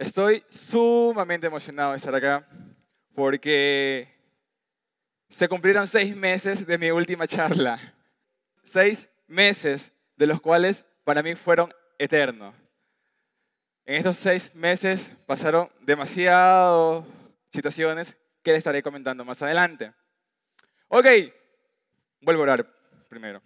Estoy sumamente emocionado de estar acá porque se cumplieron seis meses de mi última charla. Seis meses de los cuales para mí fueron eternos. En estos seis meses pasaron demasiadas situaciones que les estaré comentando más adelante. Ok, vuelvo a orar primero.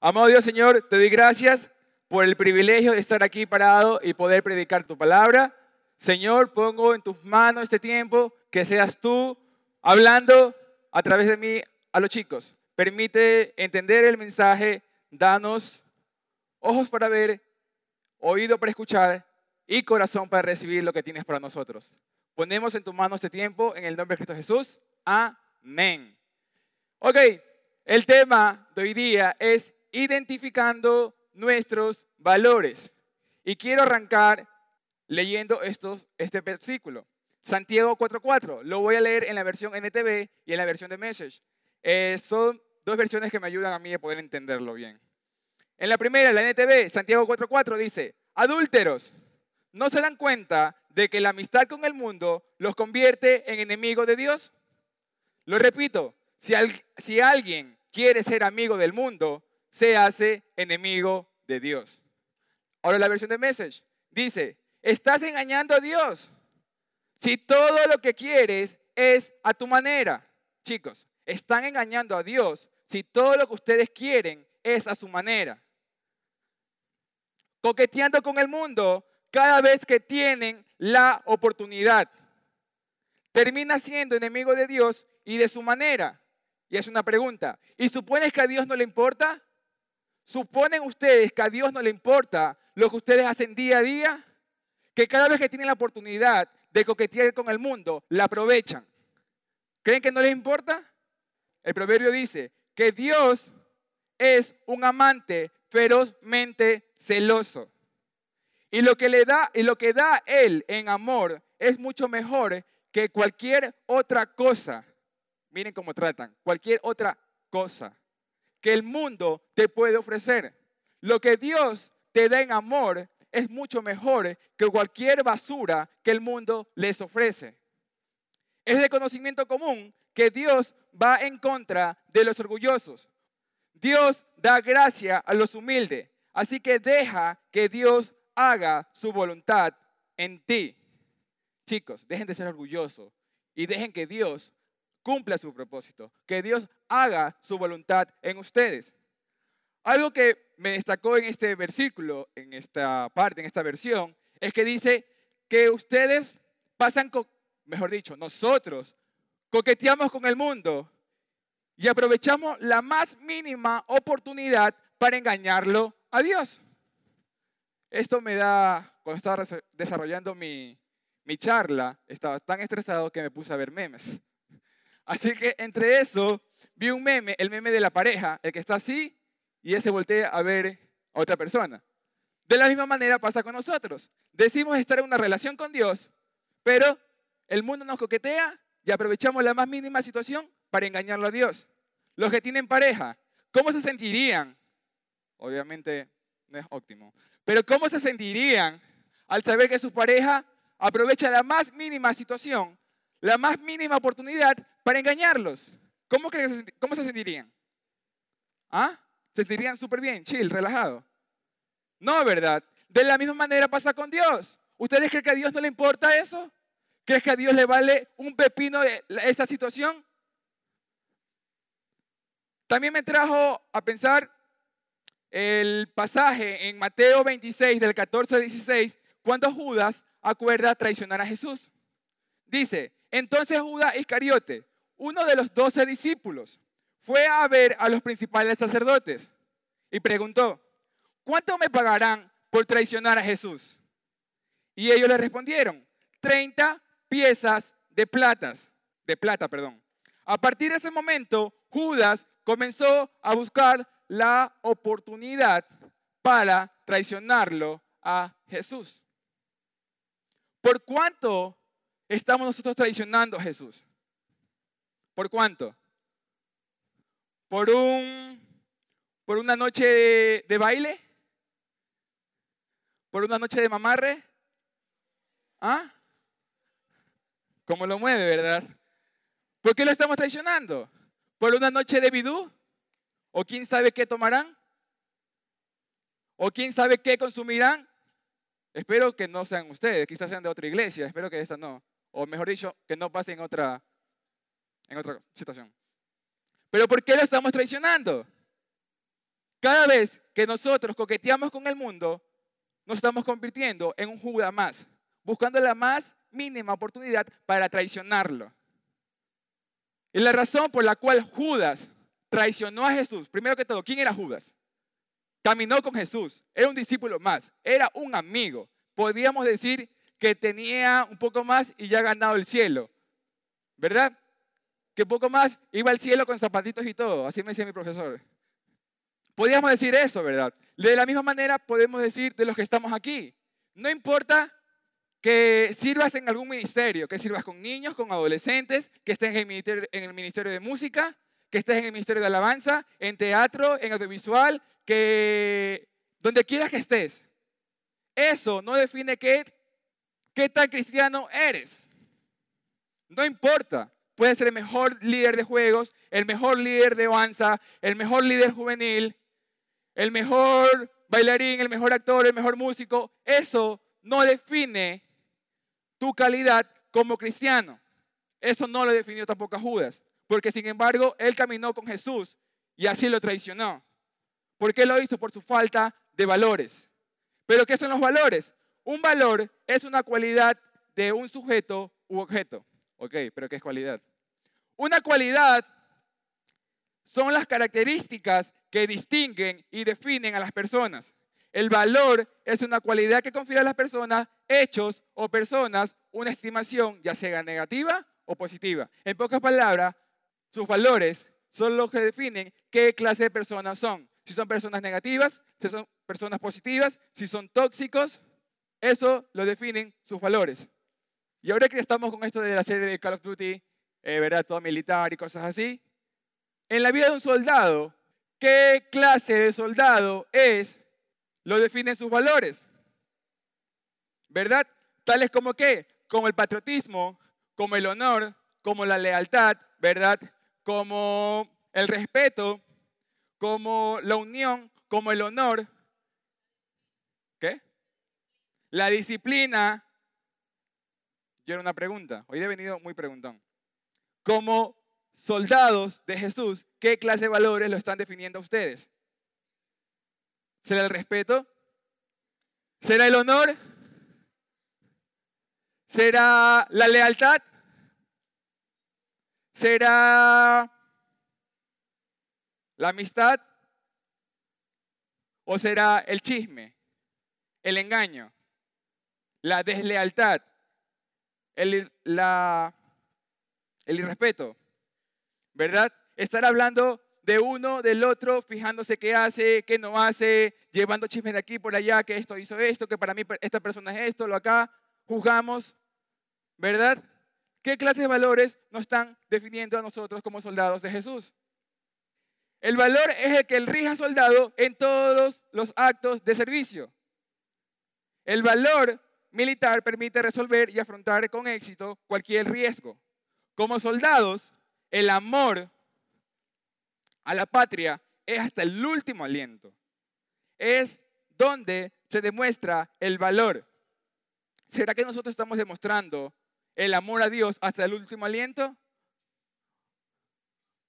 Amado Dios Señor, te doy gracias por el privilegio de estar aquí parado y poder predicar tu palabra. Señor, pongo en tus manos este tiempo, que seas tú hablando a través de mí a los chicos. Permite entender el mensaje, danos ojos para ver, oído para escuchar y corazón para recibir lo que tienes para nosotros. Ponemos en tus manos este tiempo en el nombre de Cristo Jesús. Amén. Ok, el tema de hoy día es identificando nuestros valores. Y quiero arrancar leyendo estos, este versículo. Santiago 4.4. Lo voy a leer en la versión NTV y en la versión de Message. Eh, son dos versiones que me ayudan a mí a poder entenderlo bien. En la primera, la NTV, Santiago 4.4 dice, adúlteros, ¿no se dan cuenta de que la amistad con el mundo los convierte en enemigos de Dios? Lo repito, si, si alguien quiere ser amigo del mundo, se hace enemigo de Dios. Ahora la versión de Message dice, estás engañando a Dios. Si todo lo que quieres es a tu manera. Chicos, están engañando a Dios si todo lo que ustedes quieren es a su manera. Coqueteando con el mundo cada vez que tienen la oportunidad. Termina siendo enemigo de Dios y de su manera. Y es una pregunta. ¿Y supones que a Dios no le importa? ¿Suponen ustedes que a Dios no le importa lo que ustedes hacen día a día? Que cada vez que tienen la oportunidad de coquetear con el mundo, la aprovechan. ¿Creen que no les importa? El proverbio dice que Dios es un amante ferozmente celoso. Y lo que le da y lo que da él en amor es mucho mejor que cualquier otra cosa. Miren cómo tratan, cualquier otra cosa que el mundo te puede ofrecer. Lo que Dios te da en amor es mucho mejor que cualquier basura que el mundo les ofrece. Es de conocimiento común que Dios va en contra de los orgullosos. Dios da gracia a los humildes. Así que deja que Dios haga su voluntad en ti. Chicos, dejen de ser orgullosos y dejen que Dios cumpla su propósito, que Dios haga su voluntad en ustedes. Algo que me destacó en este versículo, en esta parte, en esta versión, es que dice que ustedes pasan, con, mejor dicho, nosotros coqueteamos con el mundo y aprovechamos la más mínima oportunidad para engañarlo a Dios. Esto me da, cuando estaba desarrollando mi, mi charla, estaba tan estresado que me puse a ver memes. Así que entre eso vi un meme, el meme de la pareja, el que está así y ese voltea a ver a otra persona. De la misma manera pasa con nosotros. Decimos estar en una relación con Dios, pero el mundo nos coquetea y aprovechamos la más mínima situación para engañarlo a Dios. Los que tienen pareja, ¿cómo se sentirían? Obviamente no es óptimo, pero ¿cómo se sentirían al saber que su pareja aprovecha la más mínima situación, la más mínima oportunidad para engañarlos? ¿Cómo, cómo se sentirían? ¿Ah? Se sentirían súper bien, chill, relajado. No, ¿verdad? De la misma manera pasa con Dios. ¿Ustedes creen que a Dios no le importa eso? ¿Crees que a Dios le vale un pepino esa situación? También me trajo a pensar el pasaje en Mateo 26, del 14 al 16, cuando Judas acuerda traicionar a Jesús. Dice, entonces Judas Iscariote, uno de los doce discípulos, fue a ver a los principales sacerdotes y preguntó, ¿cuánto me pagarán por traicionar a Jesús? Y ellos le respondieron, 30 piezas de platas, de plata, perdón. A partir de ese momento, Judas comenzó a buscar la oportunidad para traicionarlo a Jesús. ¿Por cuánto estamos nosotros traicionando a Jesús? ¿Por cuánto? Por, un, por una noche de, baile, por una noche de mamarre, ¿Ah? ¿Cómo lo mueve, verdad? ¿Por qué lo estamos traicionando? ¿Por una noche de bidú? ¿O quién sabe qué tomarán? ¿O quién sabe qué consumirán? Espero que no sean ustedes, quizás sean de otra iglesia, espero que esta no. O mejor dicho, que no pase en otra, en otra situación. Pero ¿por qué lo estamos traicionando? Cada vez que nosotros coqueteamos con el mundo, nos estamos convirtiendo en un Judas más, buscando la más mínima oportunidad para traicionarlo. Y la razón por la cual Judas traicionó a Jesús, primero que todo, ¿quién era Judas? Caminó con Jesús, era un discípulo más, era un amigo. Podríamos decir que tenía un poco más y ya ha ganado el cielo, ¿verdad? Que poco más iba al cielo con zapatitos y todo, así me decía mi profesor. Podríamos decir eso, ¿verdad? De la misma manera podemos decir de los que estamos aquí. No importa que sirvas en algún ministerio, que sirvas con niños, con adolescentes, que estés en el ministerio, en el ministerio de música, que estés en el ministerio de alabanza, en teatro, en audiovisual, que donde quieras que estés. Eso no define qué, qué tan cristiano eres. No importa. Puedes ser el mejor líder de juegos, el mejor líder de danza, el mejor líder juvenil, el mejor bailarín, el mejor actor, el mejor músico. Eso no define tu calidad como cristiano. Eso no lo definió tampoco a Judas, porque sin embargo él caminó con Jesús y así lo traicionó. ¿Por qué lo hizo? Por su falta de valores. ¿Pero qué son los valores? Un valor es una cualidad de un sujeto u objeto. Ok, pero ¿qué es cualidad? Una cualidad son las características que distinguen y definen a las personas. El valor es una cualidad que confiere a las personas, hechos o personas, una estimación, ya sea negativa o positiva. En pocas palabras, sus valores son los que definen qué clase de personas son si son personas negativas, si son personas positivas, si son tóxicos. Eso lo definen sus valores. Y ahora que estamos con esto de la serie de Call of Duty, eh, ¿verdad? Todo militar y cosas así. En la vida de un soldado, ¿qué clase de soldado es? Lo definen sus valores. ¿Verdad? Tales como qué? Como el patriotismo, como el honor, como la lealtad, ¿verdad? Como el respeto, como la unión, como el honor. ¿Qué? La disciplina. Yo era una pregunta. Hoy he venido muy preguntón. Como soldados de Jesús, ¿qué clase de valores lo están definiendo a ustedes? ¿Será el respeto? ¿Será el honor? ¿Será la lealtad? ¿Será ¿La amistad? ¿O será el chisme, el engaño, la deslealtad, el, la, irrespeto? ¿Verdad? Estar hablando de uno, del otro, fijándose qué hace, qué no hace, llevando chismes de aquí por allá, que esto hizo esto, que para mí esta persona es esto, lo acá, juzgamos, ¿verdad? ¿Qué clases de valores nos están definiendo a nosotros como soldados de Jesús? El valor es el que el rija soldado en todos los actos de servicio. El valor militar permite resolver y afrontar con éxito cualquier riesgo. Como soldados, el amor a la patria es hasta el último aliento. Es donde se demuestra el valor. ¿Será que nosotros estamos demostrando el amor a Dios hasta el último aliento?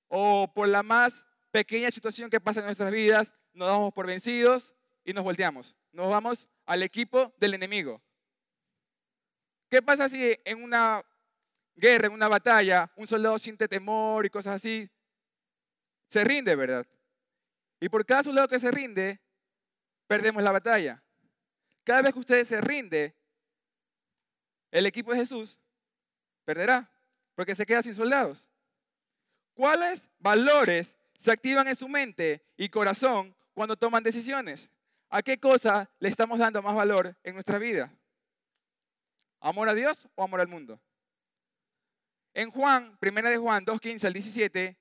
¿O por la más pequeña situación que pasa en nuestras vidas, nos damos por vencidos y nos volteamos. Nos vamos al equipo del enemigo. ¿Qué pasa si en una guerra, en una batalla, un soldado siente temor y cosas así? Se rinde, ¿verdad? Y por cada soldado que se rinde, perdemos la batalla. Cada vez que usted se rinde, el equipo de Jesús perderá, porque se queda sin soldados. ¿Cuáles valores se activan en su mente y corazón cuando toman decisiones. ¿A qué cosa le estamos dando más valor en nuestra vida? ¿Amor a Dios o amor al mundo? En Juan, primera de Juan 2.15 al 17,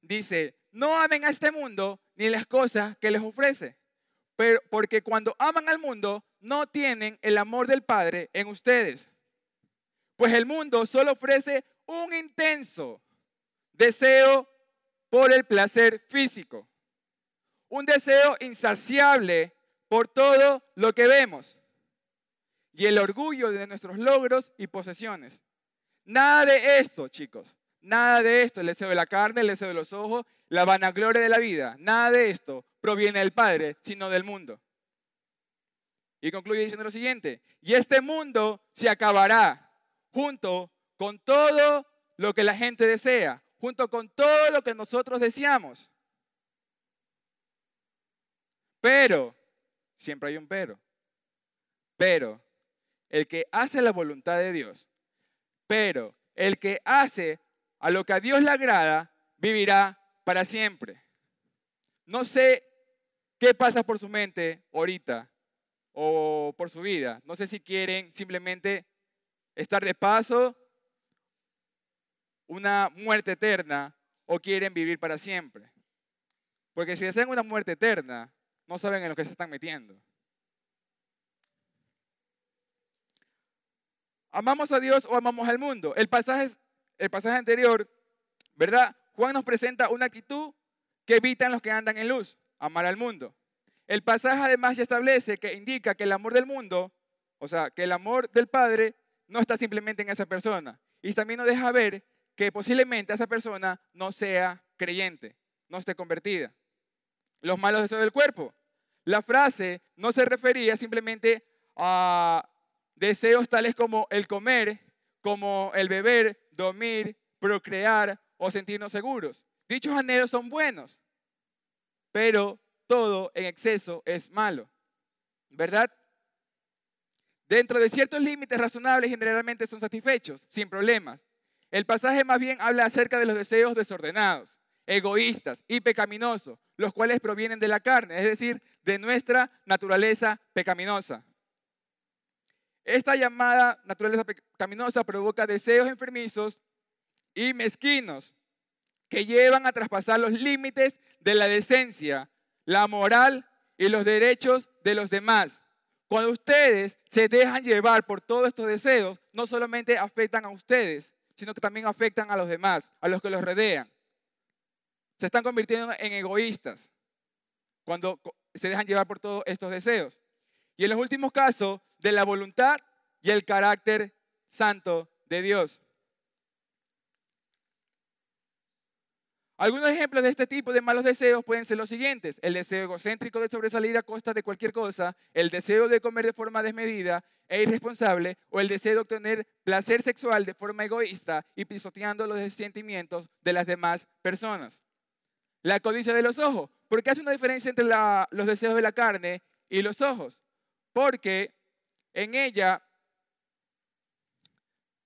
dice, no amen a este mundo ni las cosas que les ofrece, pero porque cuando aman al mundo no tienen el amor del Padre en ustedes. Pues el mundo solo ofrece un intenso deseo por el placer físico. Un deseo insaciable por todo lo que vemos. Y el orgullo de nuestros logros y posesiones. Nada de esto, chicos. Nada de esto, el deseo de la carne, el deseo de los ojos, la vanagloria de la vida. Nada de esto proviene del Padre, sino del mundo. Y concluye diciendo lo siguiente, y este mundo se acabará junto con todo lo que la gente desea, junto con todo lo que nosotros deseamos. Pero, siempre hay un pero, pero el que hace la voluntad de Dios, pero el que hace a lo que a Dios le agrada, vivirá para siempre. No sé qué pasa por su mente ahorita o por su vida. No sé si quieren simplemente estar de paso, una muerte eterna, o quieren vivir para siempre. Porque si desean una muerte eterna, no saben en lo que se están metiendo. ¿Amamos a Dios o amamos al mundo? El pasaje, el pasaje anterior, ¿verdad? Juan nos presenta una actitud que evitan los que andan en luz, amar al mundo. El pasaje además ya establece que indica que el amor del mundo, o sea, que el amor del Padre no está simplemente en esa persona. Y también nos deja ver que posiblemente esa persona no sea creyente, no esté convertida. Los malos deseos del cuerpo. La frase no se refería simplemente a deseos tales como el comer, como el beber, dormir, procrear o sentirnos seguros. Dichos anhelos son buenos, pero todo en exceso es malo, ¿verdad? Dentro de ciertos límites razonables generalmente son satisfechos, sin problemas. El pasaje más bien habla acerca de los deseos desordenados, egoístas y pecaminosos, los cuales provienen de la carne, es decir, de nuestra naturaleza pecaminosa. Esta llamada naturaleza pecaminosa provoca deseos enfermizos y mezquinos que llevan a traspasar los límites de la decencia, la moral y los derechos de los demás. Cuando ustedes se dejan llevar por todos estos deseos, no solamente afectan a ustedes, sino que también afectan a los demás, a los que los rodean. Se están convirtiendo en egoístas cuando se dejan llevar por todos estos deseos. Y en los últimos casos, de la voluntad y el carácter santo de Dios. Algunos ejemplos de este tipo de malos deseos pueden ser los siguientes. El deseo egocéntrico de sobresalir a costa de cualquier cosa, el deseo de comer de forma desmedida e irresponsable, o el deseo de obtener placer sexual de forma egoísta y pisoteando los sentimientos de las demás personas. La codicia de los ojos. ¿Por qué hace una diferencia entre los deseos de la carne y los ojos? Porque en ella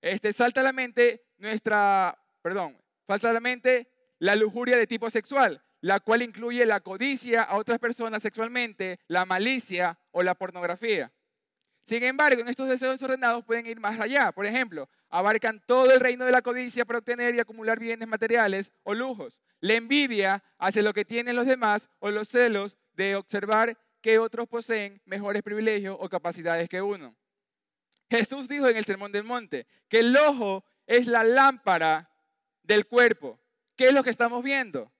este, salta a la mente nuestra, perdón, falta a la mente la lujuria de tipo sexual, la cual incluye la codicia a otras personas sexualmente, la malicia o la pornografía. Sin embargo, en estos deseos desordenados pueden ir más allá. Por ejemplo, abarcan todo el reino de la codicia para obtener y acumular bienes materiales o lujos. La envidia hacia lo que tienen los demás o los celos de observar que otros poseen mejores privilegios o capacidades que uno. Jesús dijo en el Sermón del Monte que el ojo es la lámpara del cuerpo. ¿Qué es lo que estamos viendo?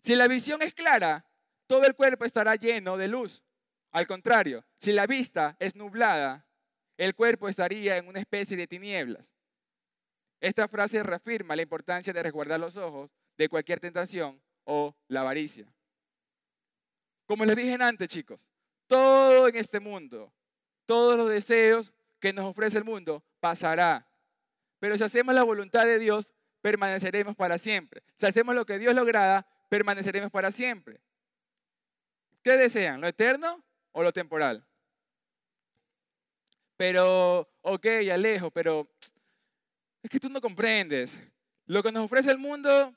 Si la visión es clara, todo el cuerpo estará lleno de luz. Al contrario, si la vista es nublada, el cuerpo estaría en una especie de tinieblas. Esta frase reafirma la importancia de resguardar los ojos de cualquier tentación o la avaricia. Como les dije antes, chicos, todo en este mundo, todos los deseos que nos ofrece el mundo pasará. Pero si hacemos la voluntad de Dios, permaneceremos para siempre. Si hacemos lo que Dios lograda, permaneceremos para siempre. ¿Qué desean? ¿Lo eterno o lo temporal? Pero, ok, Alejo, pero es que tú no comprendes. Lo que nos ofrece el mundo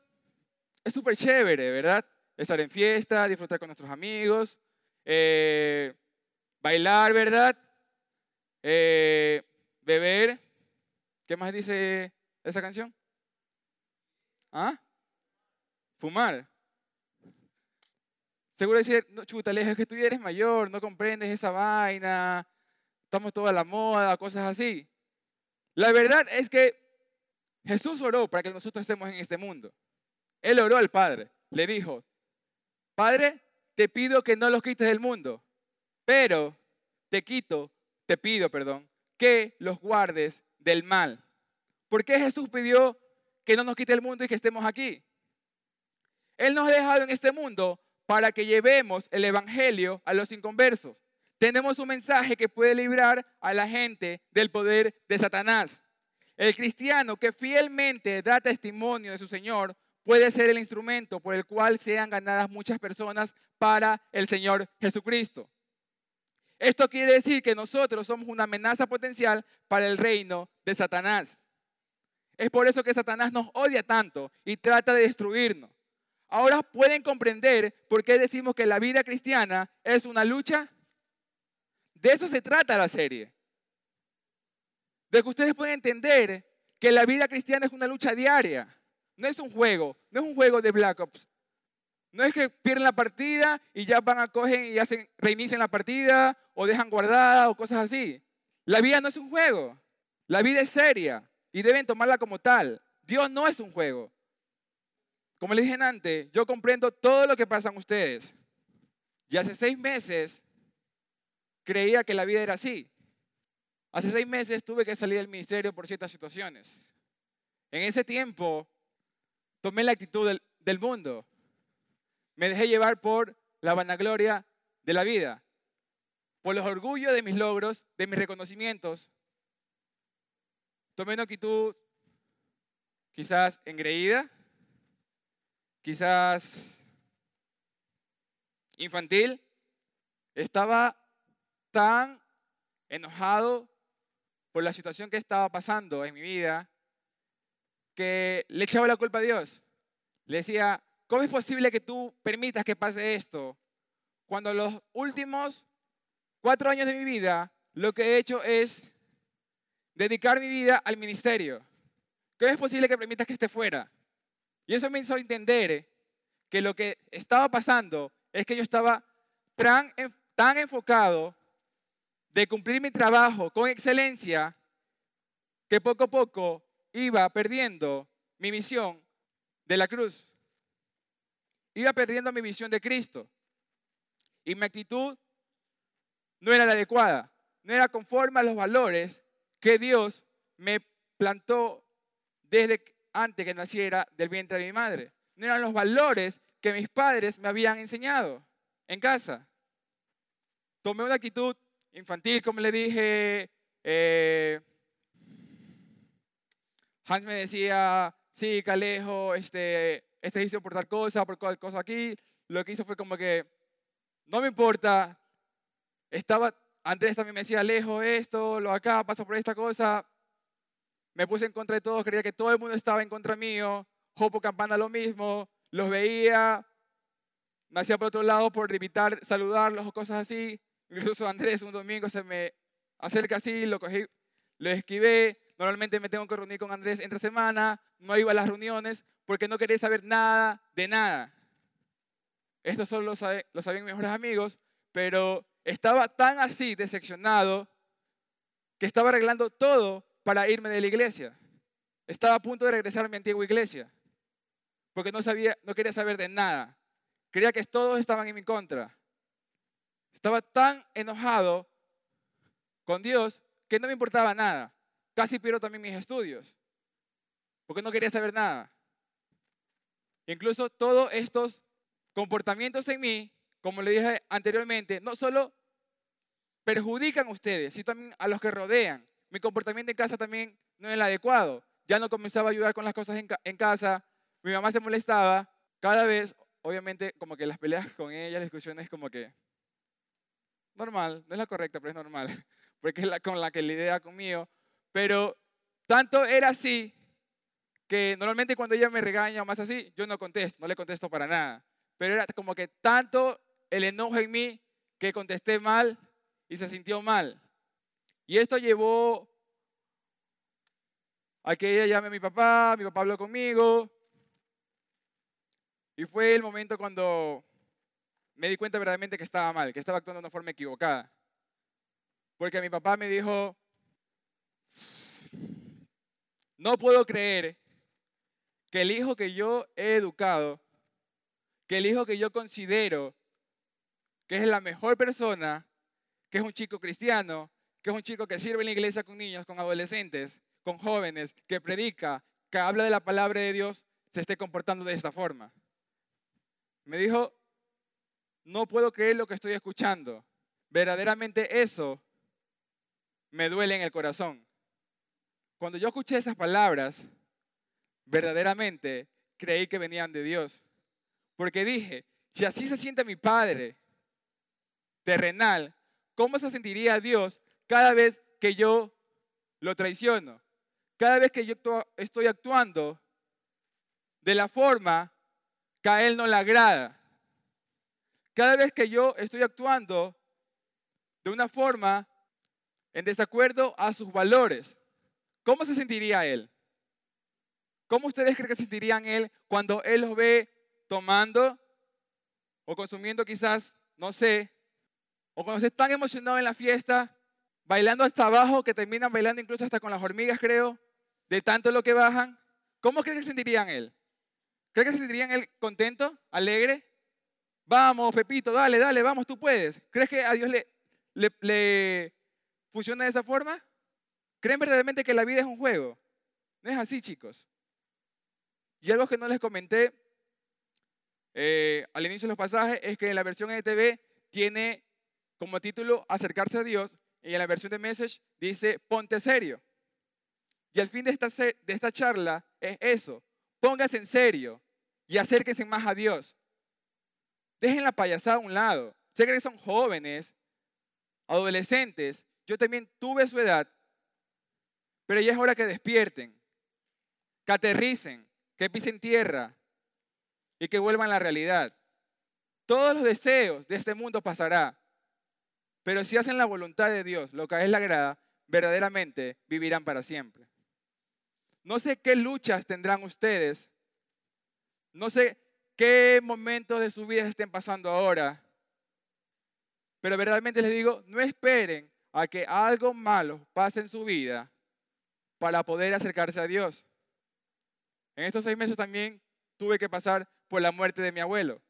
es súper chévere, ¿verdad? Estar en fiesta, disfrutar con nuestros amigos, eh, bailar, ¿verdad? Eh, beber. ¿Qué más dice esa canción? ¿Ah? Fumar. Seguro decir, no, chuta, lejos que tú eres mayor, no comprendes esa vaina, estamos toda la moda, cosas así. La verdad es que Jesús oró para que nosotros estemos en este mundo. Él oró al Padre. Le dijo, Padre, te pido que no los quites del mundo, pero te quito, te pido, perdón, que los guardes del mal. ¿Por qué Jesús pidió que no nos quite el mundo y que estemos aquí? Él nos ha dejado en este mundo para que llevemos el Evangelio a los inconversos. Tenemos un mensaje que puede librar a la gente del poder de Satanás. El cristiano que fielmente da testimonio de su Señor puede ser el instrumento por el cual sean ganadas muchas personas para el Señor Jesucristo. Esto quiere decir que nosotros somos una amenaza potencial para el reino de Satanás. Es por eso que Satanás nos odia tanto y trata de destruirnos. Ahora pueden comprender por qué decimos que la vida cristiana es una lucha. De eso se trata la serie. De que ustedes pueden entender que la vida cristiana es una lucha diaria. No es un juego, no es un juego de Black Ops. No es que pierden la partida y ya van a coger y hacen, reinician la partida o dejan guardada o cosas así. La vida no es un juego. La vida es seria y deben tomarla como tal. Dios no es un juego. Como les dije antes, yo comprendo todo lo que pasan ustedes. Y hace seis meses creía que la vida era así. Hace seis meses tuve que salir del ministerio por ciertas situaciones. En ese tiempo tomé la actitud del, mundo. Me dejé llevar por la vanagloria de la vida, por los orgullos de mis logros, de mis reconocimientos. Tomé una actitud quizás engreída, quizás infantil, estaba tan enojado por la situación que estaba pasando en mi vida que le echaba la culpa a Dios. Le decía, ¿cómo es posible que tú permitas que pase esto cuando los últimos cuatro años de mi vida lo que he hecho es dedicar mi vida al ministerio? ¿Cómo es posible que permitas que esté fuera? Y eso me hizo entender que lo que estaba pasando es que yo estaba tan, tan enfocado de cumplir mi trabajo con excelencia que poco a poco iba perdiendo mi visión de la cruz. Iba perdiendo mi visión de Cristo. Y mi actitud no era la adecuada, no era conforme a los valores que Dios me plantó desde antes que naciera del vientre de mi madre. No eran los valores que mis padres me habían enseñado en casa. Tomé una actitud infantil, como le dije. Eh, Hans me decía, sí, Calejo, este, este hizo por tal cosa, por tal cosa aquí. Lo que hizo fue como que, no me importa. Estaba, Andrés también me decía, Alejo, esto, lo acá, pasa por esta cosa me puse en contra de todos, creía que todo el mundo estaba en contra mío, Jopo Campana lo mismo, los veía, me hacía por otro lado por evitar saludarlos o cosas así. Incluso Andrés un domingo se me acerca así, lo cogí, lo esquivé. Normalmente me tengo que reunir con Andrés entre semana, no iba a las reuniones porque no quería saber nada de nada. Esto solo lo, saben, lo sabían mis mejores amigos, pero estaba tan así, decepcionado, que estaba arreglando todo para irme de la iglesia. Estaba a punto de regresar a mi antigua iglesia, porque no, sabía, no quería saber de nada. Creía que todos estaban en mi contra. Estaba tan enojado con Dios que no me importaba nada. Casi pierdo también mis estudios, porque no quería saber nada. Incluso todos estos comportamientos en mí, como le dije anteriormente, no solo perjudican a ustedes, sino también a los que rodean. Mi comportamiento en casa también no era el adecuado. Ya no comenzaba a ayudar con las cosas en, casa. Mi mamá se molestaba. Cada vez, obviamente, como que las peleas con ella, las discusiones, como que normal. No es la correcta, pero es normal. Porque es la con la que lidia conmigo. Pero tanto era así que normalmente cuando ella me regaña o más así, yo no contesto, no le contesto para nada. Pero era como que tanto el enojo en mí que contesté mal y se sintió mal. Y esto llevó a que ella llame a mi papá, mi papá habló conmigo. Y fue el momento cuando me di cuenta verdaderamente que estaba mal, que estaba actuando de una forma equivocada. Porque mi papá me dijo, no puedo creer que el hijo que yo he educado, que el hijo que yo considero que es la mejor persona, que es un chico cristiano, que es un chico que sirve en la iglesia con niños, con adolescentes, con jóvenes, que predica, que habla de la palabra de Dios, se esté comportando de esta forma. Me dijo, no puedo creer lo que estoy escuchando. Verdaderamente eso me duele en el corazón. Cuando yo escuché esas palabras, verdaderamente creí que venían de Dios. Porque dije, si así se siente mi Padre terrenal, ¿cómo se sentiría Dios cada vez que yo lo traiciono? Cada vez que yo estoy actuando de la forma que a Él no le agrada. Cada vez que yo estoy actuando de una forma en desacuerdo a sus valores, ¿cómo se sentiría Él? ¿Cómo ustedes creen que se sentirían Él cuando Él los ve tomando o consumiendo quizás, no sé, o cuando se están emocionados en la fiesta, bailando hasta abajo, que terminan bailando incluso hasta con las hormigas, creo, de tanto lo que bajan. ¿Cómo creen que se sentirían él? ¿Creen que se sentirían él contento, alegre? Vamos, Pepito, dale, dale, vamos, tú puedes. ¿Crees que a Dios le, le, le funciona de esa forma? ¿Creen verdaderamente que la vida es un juego? No es así, chicos. Y algo que no les comenté eh, al inicio de los pasajes es que en la versión NTV tiene como título Acercarse a Dios y en la versión de Message dice Ponte serio. Y al fin de esta, de esta charla es eso, póngase en serio y acérquense más a Dios. Dejen la payasada a un lado. Sé que son jóvenes, adolescentes. Yo también tuve su edad, pero ya es hora que despierten, que aterricen, que pisen tierra y que vuelvan a la realidad. Todos los deseos de este mundo pasará, pero si hacen la voluntad de Dios, lo que a Él le agrada, verdaderamente vivirán para siempre. No sé qué luchas tendrán ustedes, no sé qué momentos de su vida estén pasando ahora, pero verdaderamente les digo, no esperen a que algo malo pase en su vida para poder acercarse a Dios. En estos seis meses también tuve que pasar por la muerte de mi abuelo.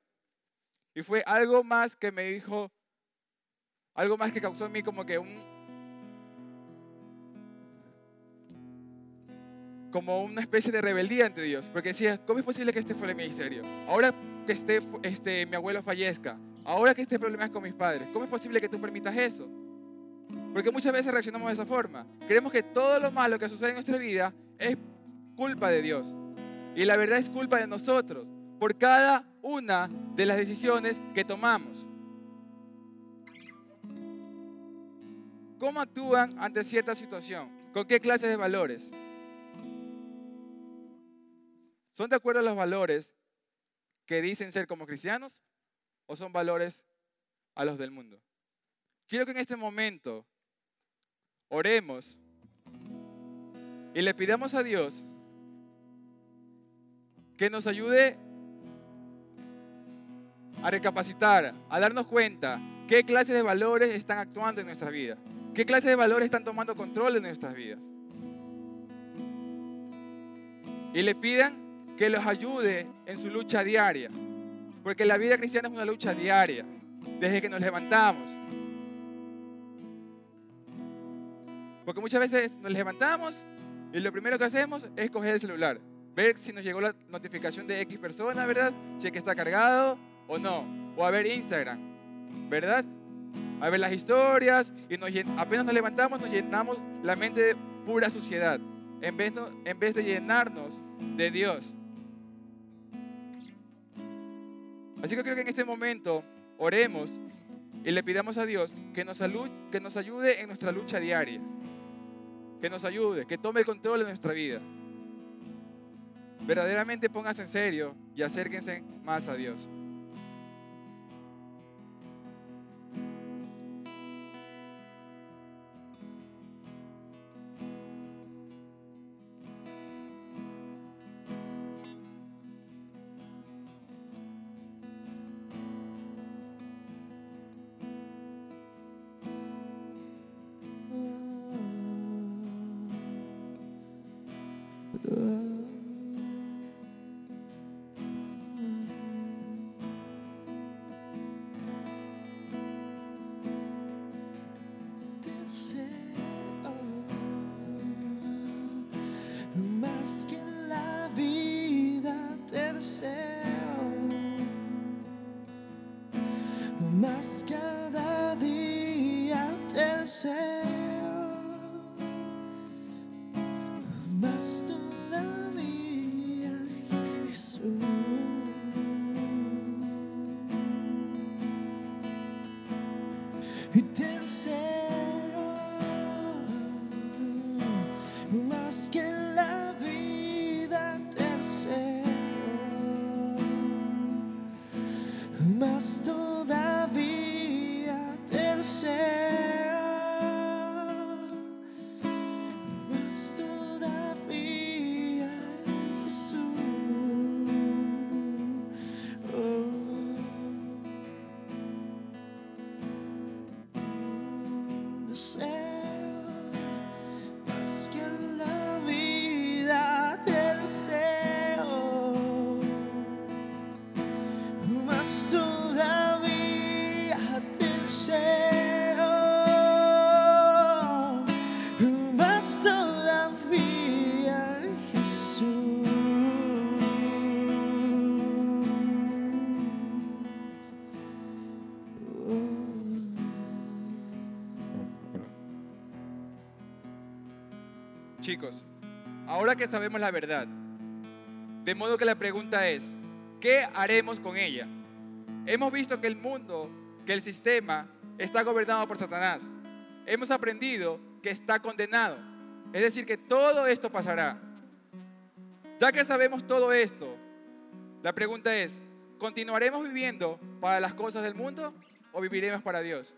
Y fue algo más que me dijo, algo más que causó en mí como que un... como una especie de rebeldía ante Dios, porque decía, ¿cómo es posible que este fuera mi ministerio? Ahora que esté, este, mi abuelo fallezca, ahora que este problema es con mis padres, ¿cómo es posible que tú permitas eso? Porque muchas veces reaccionamos de esa forma. Creemos que todo lo malo que sucede en nuestra vida es culpa de Dios. Y la verdad es culpa de nosotros por cada una de las decisiones que tomamos. ¿Cómo actúan ante cierta situación? ¿Con qué clases de valores? ¿Son de acuerdo a los valores que dicen ser como cristianos o son valores a los del mundo? Quiero que en este momento oremos y le pidamos a Dios que nos ayude a recapacitar, a darnos cuenta qué clases de valores están actuando en nuestra vida, qué clases de valores están tomando control de nuestras vidas. Y le pidan que los ayude en su lucha diaria, porque la vida cristiana es una lucha diaria, desde que nos levantamos. Porque muchas veces nos levantamos y lo primero que hacemos es coger el celular, ver si nos llegó la notificación de X persona, ¿verdad? Si es que está cargado, o no. O a ver Instagram, ¿verdad? A ver las historias y nos, apenas nos levantamos nos llenamos la mente de pura suciedad en vez, en vez de llenarnos de Dios. Así que creo que en este momento oremos y le pidamos a Dios que nos, que nos ayude en nuestra lucha diaria. Que nos ayude, que tome el control de nuestra vida. Verdaderamente póngase en serio y acérquense más a Dios. Todavía Jesús. Y más que la vida más Jesús Chicos, ahora que sabemos la verdad, de modo que la pregunta es, ¿qué haremos con ella? Hemos visto que el mundo, que el sistema está gobernado por Satanás. Hemos aprendido que está condenado. Es decir, que todo esto pasará. Ya que sabemos todo esto, la pregunta es, ¿continuaremos viviendo para las cosas del mundo o viviremos para Dios?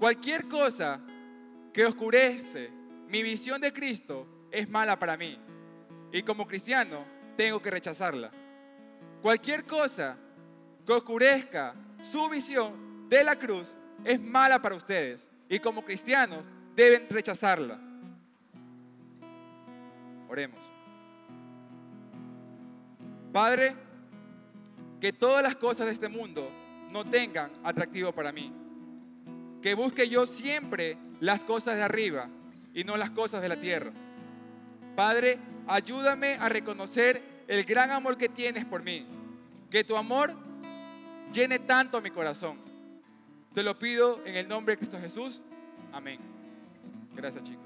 Cualquier cosa que oscurece mi visión de Cristo es mala para mí. Y como cristiano tengo que rechazarla. Cualquier cosa que oscurezca su visión de la cruz es mala para ustedes. Y como cristianos deben rechazarla. Oremos. Padre, que todas las cosas de este mundo no tengan atractivo para mí. Que busque yo siempre las cosas de arriba y no las cosas de la tierra. Padre, ayúdame a reconocer el gran amor que tienes por mí. Que tu amor llene tanto mi corazón. Te lo pido en el nombre de Cristo Jesús. Amén. Gracias chicos.